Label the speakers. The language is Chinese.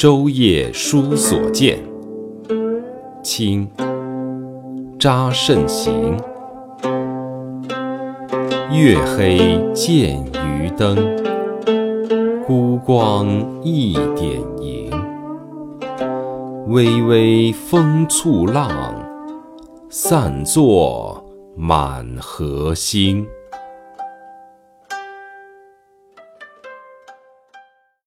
Speaker 1: 舟夜书所见，清查慎行。月黑见渔灯，孤光一点萤。微微风簇浪，散作满河星。